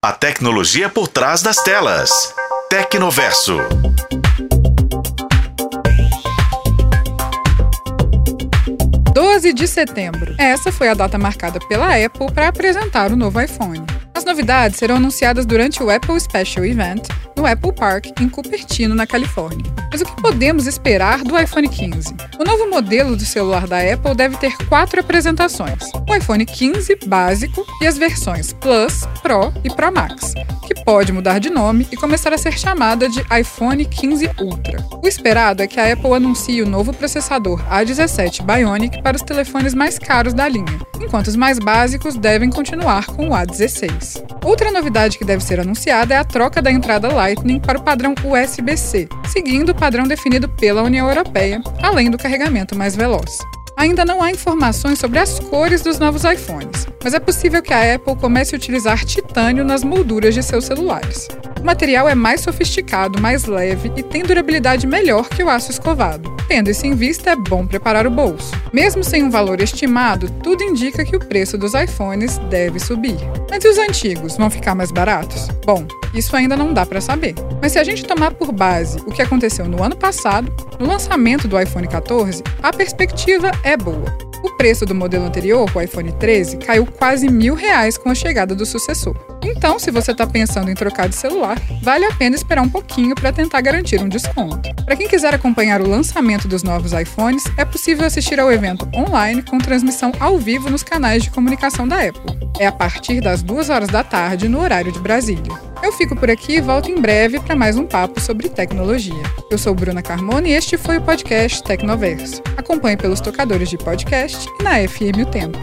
A tecnologia por trás das telas. Tecnoverso. Doze de setembro. Essa foi a data marcada pela Apple para apresentar o novo iPhone. As novidades serão anunciadas durante o Apple Special Event no Apple Park, em Cupertino, na Califórnia. Mas o que podemos esperar do iPhone 15? O novo modelo do celular da Apple deve ter quatro apresentações: o iPhone 15 básico e as versões Plus, Pro e Pro Max, que pode mudar de nome e começar a ser chamada de iPhone 15 Ultra. O esperado é que a Apple anuncie o novo processador A17 Bionic para os telefones mais caros da linha, enquanto os mais básicos devem continuar com o A16. Outra novidade que deve ser anunciada é a troca da entrada Lightning para o padrão USB-C, seguindo o padrão definido pela União Europeia, além do carregamento mais veloz. Ainda não há informações sobre as cores dos novos iPhones, mas é possível que a Apple comece a utilizar titânio nas molduras de seus celulares. O material é mais sofisticado, mais leve e tem durabilidade melhor que o aço escovado. Tendo isso em vista, é bom preparar o bolso. Mesmo sem um valor estimado, tudo indica que o preço dos iPhones deve subir. Mas e os antigos vão ficar mais baratos? Bom, isso ainda não dá para saber. Mas se a gente tomar por base o que aconteceu no ano passado, no lançamento do iPhone 14, a perspectiva é boa. O preço do modelo anterior, o iPhone 13, caiu quase mil reais com a chegada do sucessor. Então, se você está pensando em trocar de celular, vale a pena esperar um pouquinho para tentar garantir um desconto. Para quem quiser acompanhar o lançamento dos novos iPhones, é possível assistir ao evento online com transmissão ao vivo nos canais de comunicação da Apple. É a partir das 2 horas da tarde no horário de Brasília. Eu fico por aqui e volto em breve para mais um papo sobre tecnologia. Eu sou Bruna Carmona e este foi o podcast Tecnoverso. Acompanhe pelos tocadores de podcast e na FM O Tempo.